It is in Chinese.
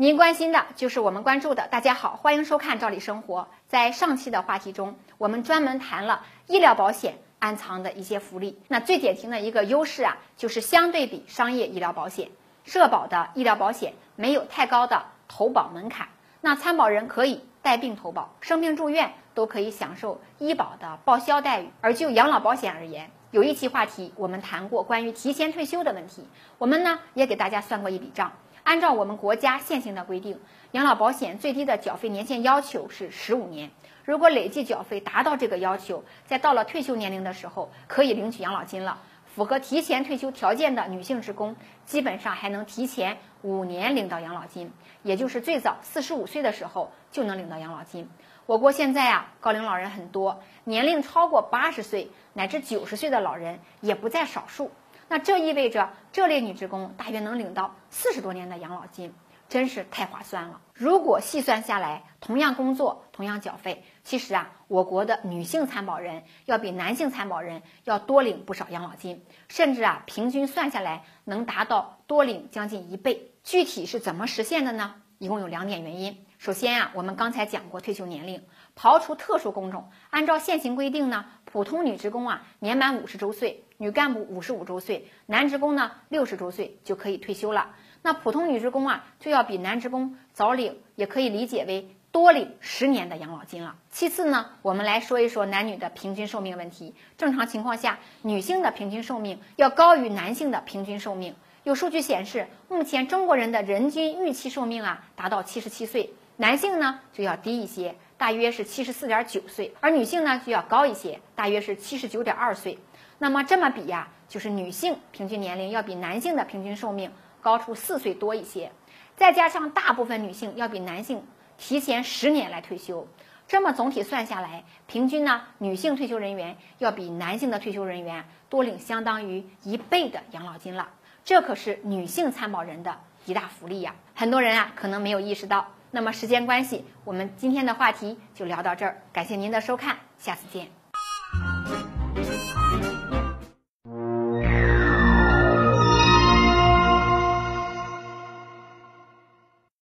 您关心的就是我们关注的。大家好，欢迎收看《赵理生活》。在上期的话题中，我们专门谈了医疗保险暗藏的一些福利。那最典型的一个优势啊，就是相对比商业医疗保险，社保的医疗保险没有太高的投保门槛。那参保人可以带病投保，生病住院都可以享受医保的报销待遇。而就养老保险而言，有一期话题我们谈过关于提前退休的问题，我们呢也给大家算过一笔账。按照我们国家现行的规定，养老保险最低的缴费年限要求是十五年。如果累计缴费达到这个要求，在到了退休年龄的时候，可以领取养老金了。符合提前退休条件的女性职工，基本上还能提前五年领到养老金，也就是最早四十五岁的时候就能领到养老金。我国现在啊，高龄老人很多，年龄超过八十岁乃至九十岁的老人也不在少数。那这意味着这类女职工大约能领到四十多年的养老金，真是太划算了。如果细算下来，同样工作，同样缴费，其实啊，我国的女性参保人要比男性参保人要多领不少养老金，甚至啊，平均算下来能达到多领将近一倍。具体是怎么实现的呢？一共有两点原因。首先啊，我们刚才讲过退休年龄，刨除特殊工种，按照现行规定呢，普通女职工啊，年满五十周岁。女干部五十五周岁，男职工呢六十周岁就可以退休了。那普通女职工啊，就要比男职工早领，也可以理解为多领十年的养老金了。其次呢，我们来说一说男女的平均寿命问题。正常情况下，女性的平均寿命要高于男性的平均寿命。有数据显示，目前中国人的人均预期寿命啊达到七十七岁，男性呢就要低一些，大约是七十四点九岁，而女性呢就要高一些，大约是七十九点二岁。那么这么比呀，就是女性平均年龄要比男性的平均寿命高出四岁多一些，再加上大部分女性要比男性提前十年来退休，这么总体算下来，平均呢，女性退休人员要比男性的退休人员多领相当于一倍的养老金了。这可是女性参保人的一大福利呀！很多人啊可能没有意识到。那么时间关系，我们今天的话题就聊到这儿，感谢您的收看，下次见。